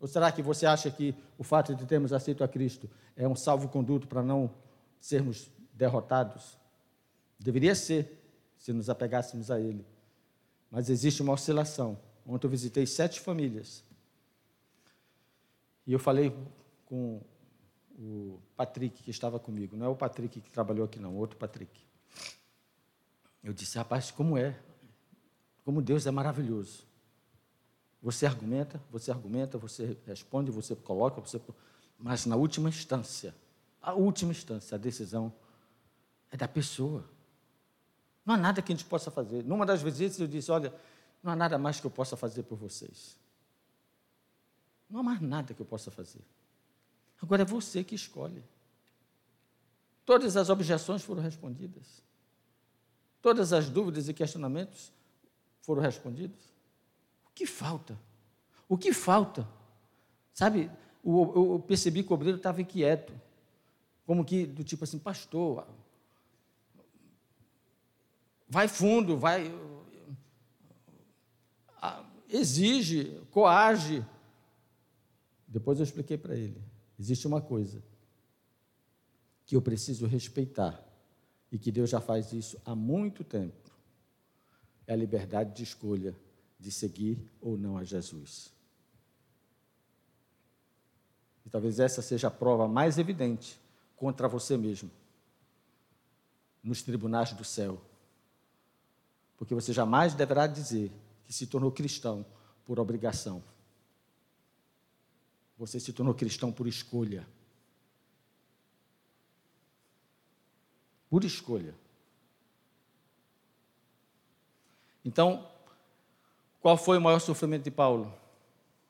Speaker 1: Ou será que você acha que o fato de termos aceito a Cristo é um salvo-conduto para não sermos derrotados? Deveria ser, se nos apegássemos a Ele. Mas existe uma oscilação. Ontem eu visitei sete famílias. E eu falei com o Patrick, que estava comigo. Não é o Patrick que trabalhou aqui, não, outro Patrick. Eu disse, rapaz, como é? Como Deus é maravilhoso. Você argumenta, você argumenta, você responde, você coloca, você. Mas na última instância, a última instância, a decisão é da pessoa. Não há nada que a gente possa fazer. Numa das visitas eu disse: Olha, não há nada mais que eu possa fazer por vocês. Não há mais nada que eu possa fazer. Agora é você que escolhe. Todas as objeções foram respondidas. Todas as dúvidas e questionamentos foram respondidos que falta? O que falta? Sabe, eu, percebi que o obreiro estava inquieto, como que, do tipo assim, pastor, vai fundo, vai. exige, coage. Depois eu expliquei para ele: existe uma coisa que eu preciso respeitar, e que Deus já faz isso há muito tempo: é a liberdade de escolha de seguir ou não a Jesus. E talvez essa seja a prova mais evidente contra você mesmo, nos tribunais do céu. Porque você jamais deverá dizer que se tornou cristão por obrigação. Você se tornou cristão por escolha. Por escolha. Então, qual foi o maior sofrimento de Paulo?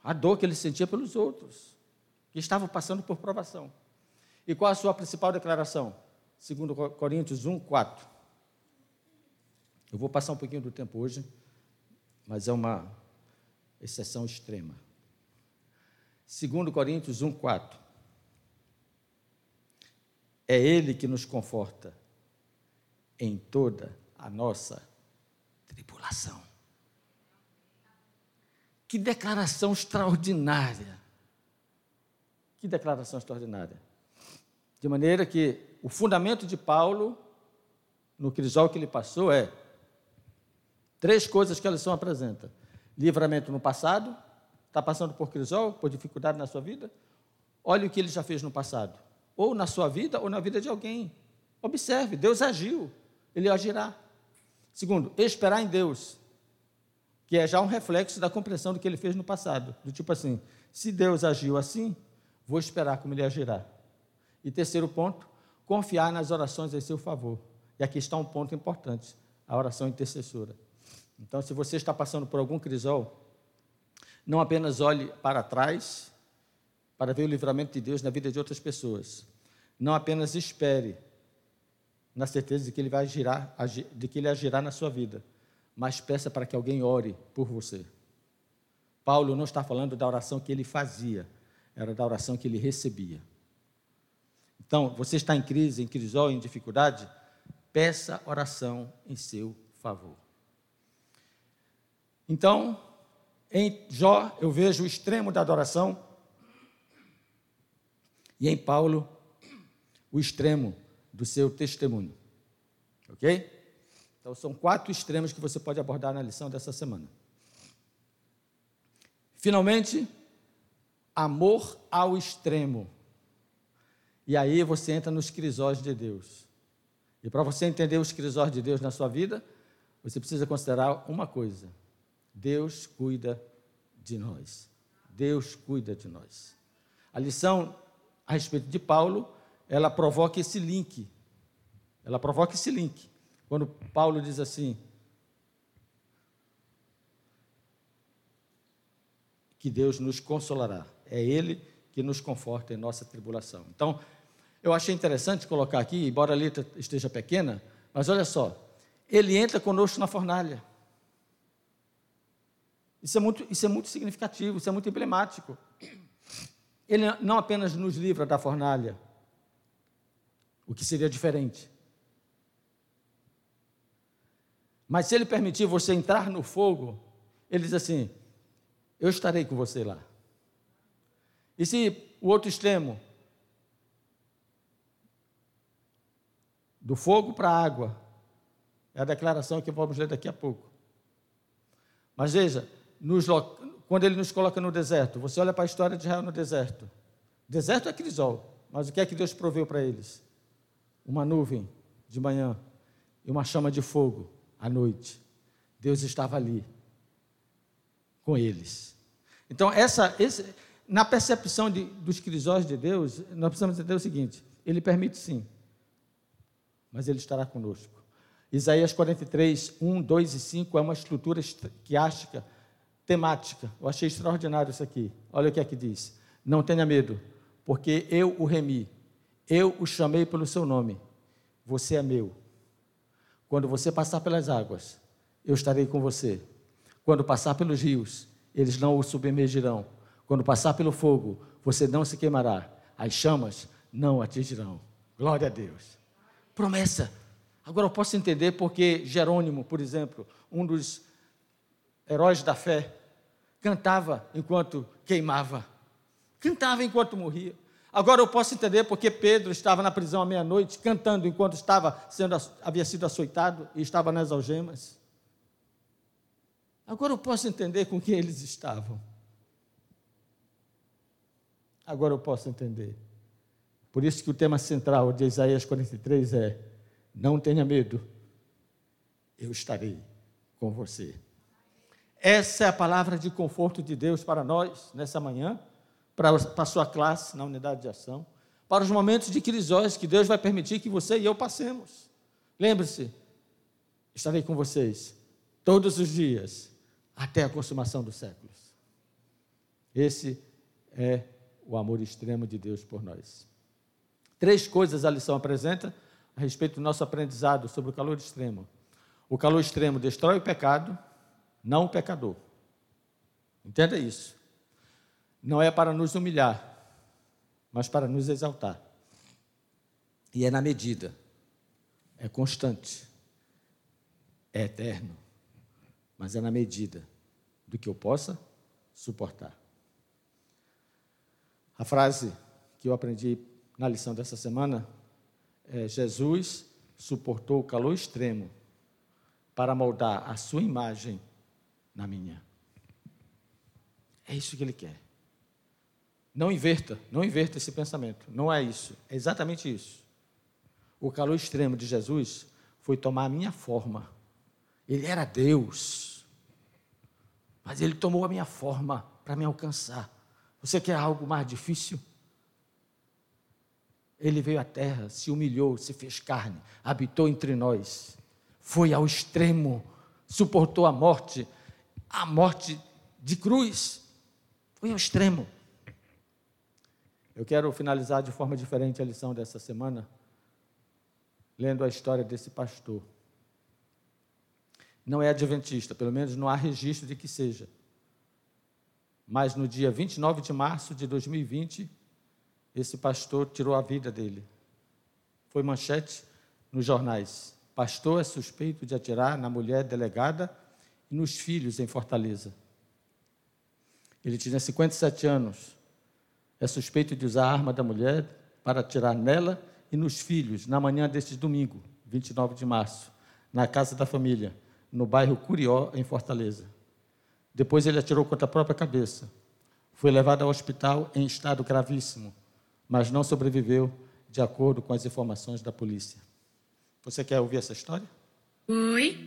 Speaker 1: A dor que ele sentia pelos outros, que estavam passando por provação. E qual a sua principal declaração? Segundo Coríntios 1, 4. Eu vou passar um pouquinho do tempo hoje, mas é uma exceção extrema. Segundo Coríntios 1, 4. É Ele que nos conforta em toda a nossa tribulação. Que declaração extraordinária! Que declaração extraordinária! De maneira que o fundamento de Paulo, no crisol que ele passou, é três coisas que a lição apresenta: livramento no passado, está passando por crisol, por dificuldade na sua vida, olhe o que ele já fez no passado, ou na sua vida, ou na vida de alguém. Observe, Deus agiu, ele agirá. Segundo, esperar em Deus que é já um reflexo da compreensão do que ele fez no passado. Do tipo assim, se Deus agiu assim, vou esperar como ele agirá. E terceiro ponto, confiar nas orações em seu favor. E aqui está um ponto importante, a oração intercessora. Então, se você está passando por algum crisol, não apenas olhe para trás para ver o livramento de Deus na vida de outras pessoas. Não apenas espere na certeza de que ele vai de que ele agirá na sua vida, mas peça para que alguém ore por você. Paulo não está falando da oração que ele fazia, era da oração que ele recebia. Então, você está em crise, em crisol, em dificuldade? Peça oração em seu favor. Então, em Jó, eu vejo o extremo da adoração, e em Paulo, o extremo do seu testemunho. Ok? Então, são quatro extremos que você pode abordar na lição dessa semana. Finalmente, amor ao extremo. E aí você entra nos crisóis de Deus. E para você entender os crisóis de Deus na sua vida, você precisa considerar uma coisa: Deus cuida de nós. Deus cuida de nós. A lição a respeito de Paulo, ela provoca esse link. Ela provoca esse link. Quando Paulo diz assim: que Deus nos consolará. É Ele que nos conforta em nossa tribulação. Então, eu achei interessante colocar aqui, embora a letra esteja pequena, mas olha só, ele entra conosco na fornalha. Isso é muito, isso é muito significativo, isso é muito emblemático. Ele não apenas nos livra da fornalha, o que seria diferente. Mas se ele permitir você entrar no fogo, ele diz assim: Eu estarei com você lá. E se o outro extremo, do fogo para a água, é a declaração que vamos ler daqui a pouco. Mas veja, nos, quando ele nos coloca no deserto, você olha para a história de Israel no deserto. Deserto é crisol, mas o que é que Deus proveu para eles? Uma nuvem de manhã e uma chama de fogo à noite. Deus estava ali com eles. Então, essa, esse, na percepção de, dos crisóis de Deus, nós precisamos entender o seguinte: Ele permite sim, mas Ele estará conosco. Isaías 43, 1, 2 e 5 é uma estrutura quiástica temática. Eu achei extraordinário isso aqui. Olha o que é que diz: Não tenha medo, porque eu o remi, eu o chamei pelo seu nome. Você é meu. Quando você passar pelas águas, eu estarei com você. Quando passar pelos rios, eles não o submergirão. Quando passar pelo fogo, você não se queimará. As chamas não atingirão. Glória a Deus. Promessa. Agora eu posso entender porque Jerônimo, por exemplo, um dos heróis da fé, cantava enquanto queimava, cantava enquanto morria. Agora eu posso entender porque Pedro estava na prisão à meia-noite, cantando enquanto estava sendo, havia sido açoitado e estava nas algemas. Agora eu posso entender com que eles estavam. Agora eu posso entender. Por isso que o tema central de Isaías 43 é: Não tenha medo, eu estarei com você. Essa é a palavra de conforto de Deus para nós nessa manhã, para, a sua classe na unidade de ação, para os momentos de crisóis que Deus vai permitir que você e eu passemos. Lembre-se, estarei com vocês todos os dias até a consumação dos séculos. Esse é o amor extremo de Deus por nós. Três coisas a lição apresenta a respeito do nosso aprendizado sobre o calor extremo. O calor extremo destrói o pecado, não o pecador. Entenda isso. Não é para nos humilhar, mas para nos exaltar. E é na medida, é constante, é eterno, mas é na medida do que eu possa suportar. A frase que eu aprendi na lição dessa semana é: Jesus suportou o calor extremo para moldar a sua imagem na minha. É isso que ele quer. Não inverta, não inverta esse pensamento. Não é isso. É exatamente isso. O calor extremo de Jesus foi tomar a minha forma. Ele era Deus. Mas ele tomou a minha forma para me alcançar. Você quer algo mais difícil? Ele veio à terra, se humilhou, se fez carne, habitou entre nós, foi ao extremo, suportou a morte, a morte de cruz. Foi ao extremo. Eu quero finalizar de forma diferente a lição dessa semana, lendo a história desse pastor. Não é adventista, pelo menos não há registro de que seja. Mas no dia 29 de março de 2020, esse pastor tirou a vida dele. Foi manchete nos jornais. Pastor é suspeito de atirar na mulher delegada e nos filhos em Fortaleza. Ele tinha 57 anos. É suspeito de usar a arma da mulher para atirar nela e nos filhos na manhã deste domingo, 29 de março, na casa da família, no bairro Curió, em Fortaleza. Depois ele atirou contra a própria cabeça. Foi levado ao hospital em estado gravíssimo, mas não sobreviveu, de acordo com as informações da polícia. Você quer ouvir essa história?
Speaker 5: Oi.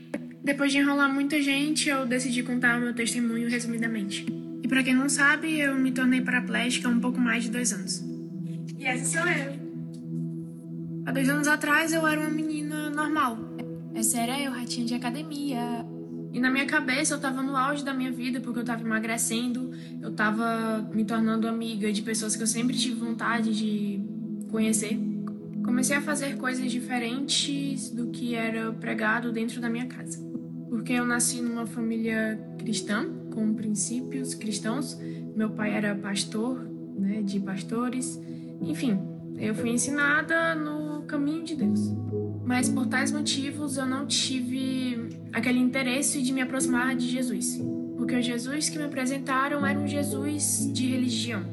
Speaker 5: Depois de enrolar muita gente, eu decidi contar o meu testemunho resumidamente. E para quem não sabe, eu me tornei paraplégica há um pouco mais de dois anos. E essa sou eu. Há dois anos atrás eu era uma menina normal. Essa era eu, ratinha de academia. E na minha cabeça eu estava no auge da minha vida porque eu estava emagrecendo, eu estava me tornando amiga de pessoas que eu sempre tive vontade de conhecer. Comecei a fazer coisas diferentes do que era pregado dentro da minha casa. Porque eu nasci numa família cristã, com princípios cristãos. Meu pai era pastor, né, de pastores. Enfim, eu fui ensinada no caminho de Deus. Mas por tais motivos eu não tive aquele interesse de me aproximar de Jesus. Porque o Jesus que me apresentaram era um Jesus de religião.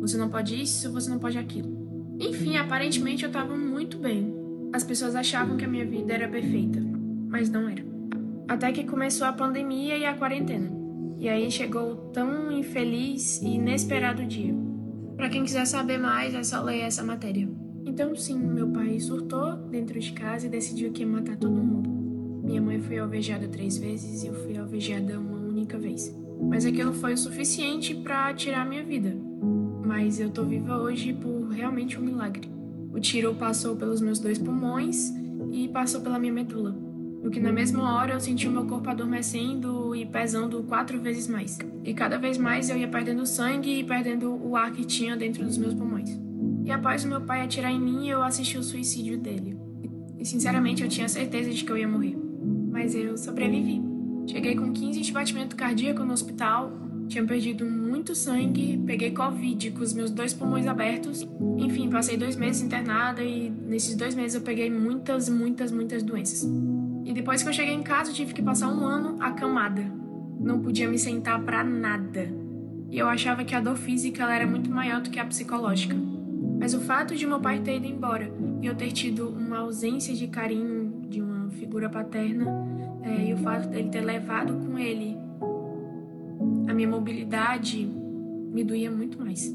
Speaker 5: Você não pode isso, você não pode aquilo. Enfim, aparentemente eu estava muito bem. As pessoas achavam que a minha vida era perfeita, mas não era. Até que começou a pandemia e a quarentena. E aí chegou o tão infeliz e inesperado dia. Para quem quiser saber mais, é só ler essa matéria. Então, sim, meu pai surtou dentro de casa e decidiu que ia matar todo mundo. Minha mãe foi alvejada três vezes e eu fui alvejada uma única vez. Mas aquilo foi o suficiente para tirar minha vida. Mas eu tô viva hoje por realmente um milagre. O tiro passou pelos meus dois pulmões e passou pela minha medula. O que na mesma hora eu senti o meu corpo adormecendo e pesando quatro vezes mais. E cada vez mais eu ia perdendo sangue e perdendo o ar que tinha dentro dos meus pulmões. E após o meu pai atirar em mim, eu assisti o suicídio dele. E sinceramente eu tinha certeza de que eu ia morrer mas eu sobrevivi. Cheguei com 15 de batimento cardíaco no hospital, tinha perdido muito sangue, peguei Covid com os meus dois pulmões abertos. Enfim, passei dois meses internada e nesses dois meses eu peguei muitas, muitas, muitas doenças. E depois que eu cheguei em casa, eu tive que passar um ano acamada. Não podia me sentar para nada. E eu achava que a dor física era muito maior do que a psicológica. Mas o fato de meu pai ter ido embora e eu ter tido uma ausência de carinho de uma figura paterna é, e o fato dele ter levado com ele a minha mobilidade me doía muito mais.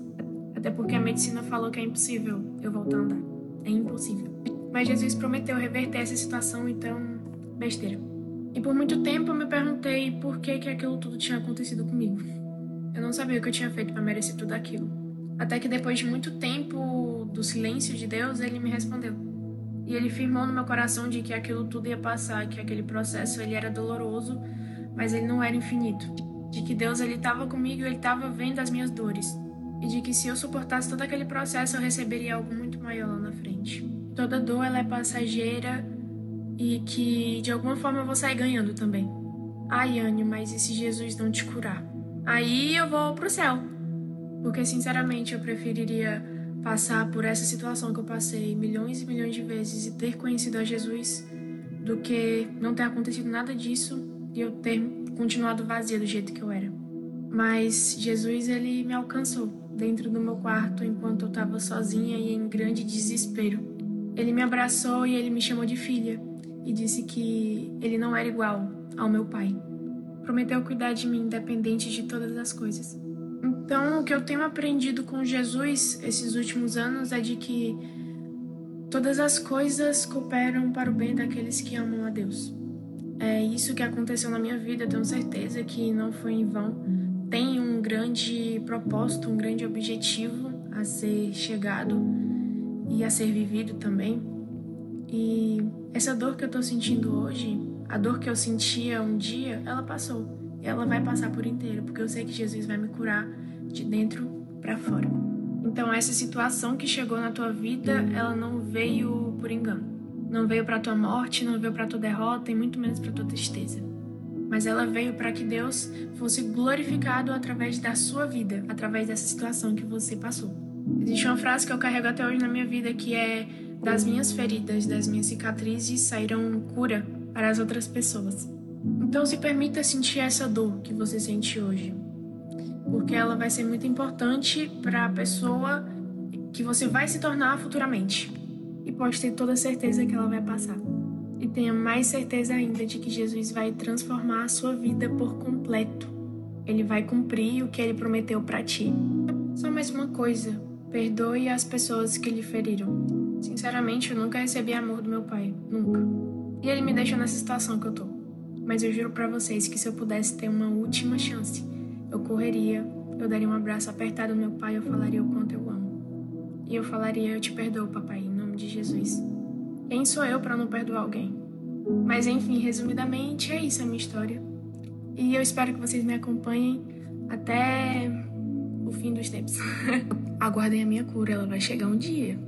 Speaker 5: Até porque a medicina falou que é impossível eu voltar a andar. É impossível. Mas Jesus prometeu reverter essa situação, então, besteira. E por muito tempo eu me perguntei por que, que aquilo tudo tinha acontecido comigo. Eu não sabia o que eu tinha feito para merecer tudo aquilo. Até que depois de muito tempo do silêncio de Deus, ele me respondeu. E ele firmou no meu coração de que aquilo tudo ia passar, que aquele processo ele era doloroso, mas ele não era infinito. De que Deus ele estava comigo, ele estava vendo as minhas dores. E de que se eu suportasse todo aquele processo, eu receberia algo muito maior lá na frente. Toda dor ela é passageira e que de alguma forma eu vou sair ganhando também. Ai, Anne, mas e se Jesus não te curar? Aí eu vou pro céu. Porque sinceramente eu preferiria passar por essa situação que eu passei milhões e milhões de vezes e ter conhecido a Jesus do que não ter acontecido nada disso e eu ter continuado vazia do jeito que eu era. Mas Jesus, ele me alcançou dentro do meu quarto enquanto eu estava sozinha e em grande desespero. Ele me abraçou e ele me chamou de filha e disse que ele não era igual ao meu pai. Prometeu cuidar de mim independente de todas as coisas. Então, o que eu tenho aprendido com Jesus esses últimos anos é de que todas as coisas cooperam para o bem daqueles que amam a Deus. É isso que aconteceu na minha vida, tenho certeza que não foi em vão. Tem um grande propósito, um grande objetivo a ser chegado e a ser vivido também. E essa dor que eu tô sentindo hoje, a dor que eu sentia um dia, ela passou. E ela vai passar por inteiro, porque eu sei que Jesus vai me curar de dentro para fora. Então essa situação que chegou na tua vida, ela não veio por engano. Não veio para tua morte, não veio para tua derrota e muito menos para tua tristeza. Mas ela veio para que Deus fosse glorificado através da sua vida, através dessa situação que você passou. Existe uma frase que eu carrego até hoje na minha vida que é das minhas feridas, das minhas cicatrizes saíram cura para as outras pessoas. Então se permita sentir essa dor que você sente hoje porque ela vai ser muito importante para a pessoa que você vai se tornar futuramente. E pode ter toda certeza que ela vai passar. E tenha mais certeza ainda de que Jesus vai transformar a sua vida por completo. Ele vai cumprir o que ele prometeu para ti. Só mais uma coisa: perdoe as pessoas que lhe feriram. Sinceramente, eu nunca recebi amor do meu pai, nunca. E ele me deixou nessa situação que eu tô. Mas eu juro para vocês que se eu pudesse ter uma última chance, eu correria, eu daria um abraço apertado ao meu pai, e eu falaria o quanto eu amo. E eu falaria: "Eu te perdoo, papai, em nome de Jesus". Quem sou eu para não perdoar alguém? Mas enfim, resumidamente, é isso a minha história. E eu espero que vocês me acompanhem até o fim dos tempos. Aguardem a minha cura, ela vai chegar um dia.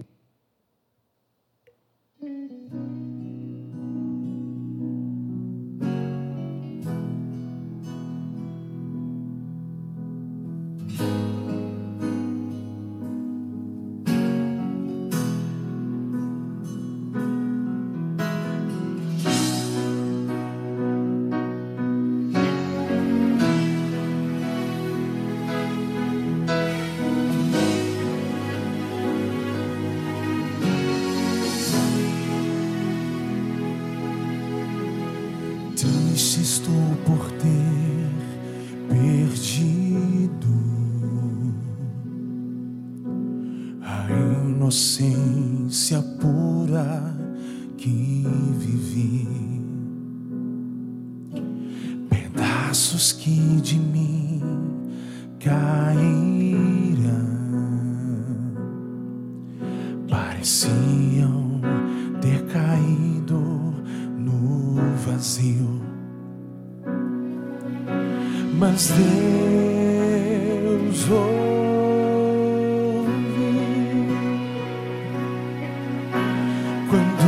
Speaker 6: frequent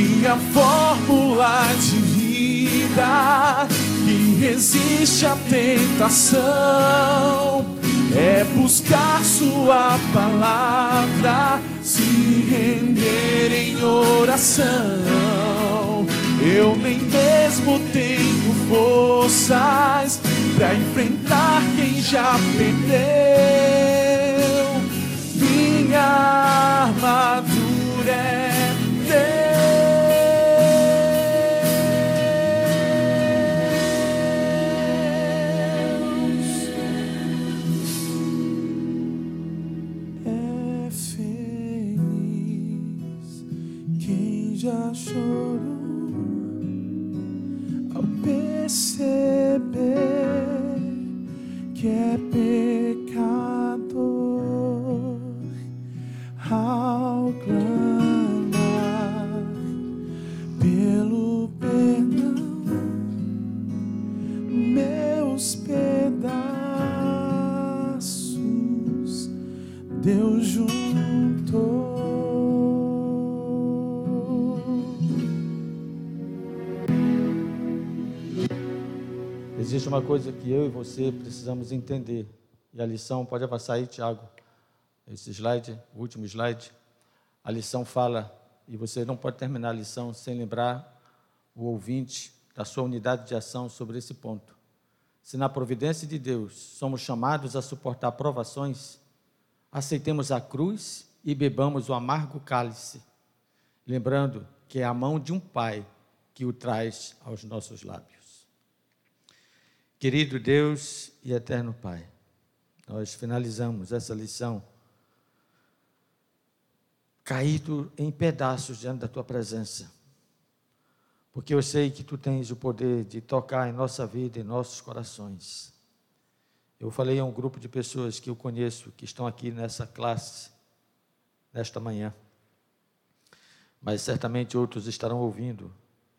Speaker 6: minha fórmula de vida que resiste à tentação é buscar Sua palavra, se render em oração. Eu nem mesmo tenho forças para enfrentar quem já perdeu. Minha armadura é
Speaker 1: eu e você precisamos entender. E a lição, pode avançar aí, Tiago. Esse slide, o último slide. A lição fala, e você não pode terminar a lição sem lembrar o ouvinte da sua unidade de ação sobre esse ponto. Se na providência de Deus somos chamados a suportar provações, aceitemos a cruz e bebamos o amargo cálice, lembrando que é a mão de um Pai que o traz aos nossos lábios. Querido Deus e eterno Pai, nós finalizamos essa lição caído em pedaços diante da tua presença, porque eu sei que tu tens o poder de tocar em nossa vida, em nossos corações. Eu falei a um grupo de pessoas que eu conheço, que estão aqui nessa classe, nesta manhã, mas certamente outros estarão ouvindo,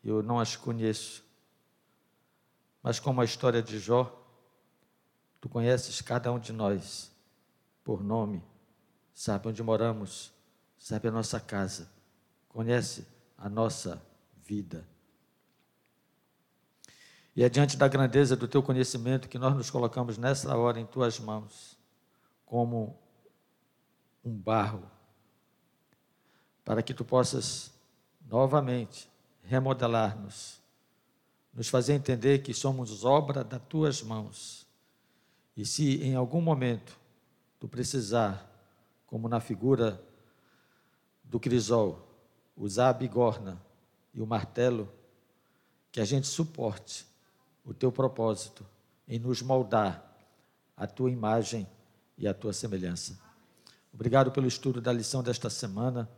Speaker 1: eu não as conheço mas como a história de Jó, tu conheces cada um de nós por nome, sabe onde moramos, sabe a nossa casa, conhece a nossa vida. E é diante da grandeza do teu conhecimento que nós nos colocamos nessa hora em tuas mãos, como um barro, para que tu possas novamente remodelar-nos nos fazer entender que somos obra das tuas mãos. E se em algum momento tu precisar, como na figura do crisol, usar a bigorna e o martelo, que a gente suporte o teu propósito em nos moldar a tua imagem e a tua semelhança. Obrigado pelo estudo da lição desta semana.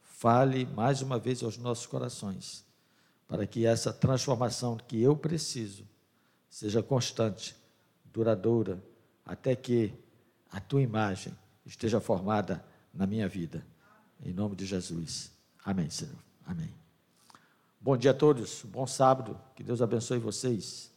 Speaker 1: Fale mais uma vez aos nossos corações para que essa transformação que eu preciso seja constante, duradoura, até que a tua imagem esteja formada na minha vida. Em nome de Jesus. Amém, Senhor. Amém. Bom dia a todos, bom sábado, que Deus abençoe vocês.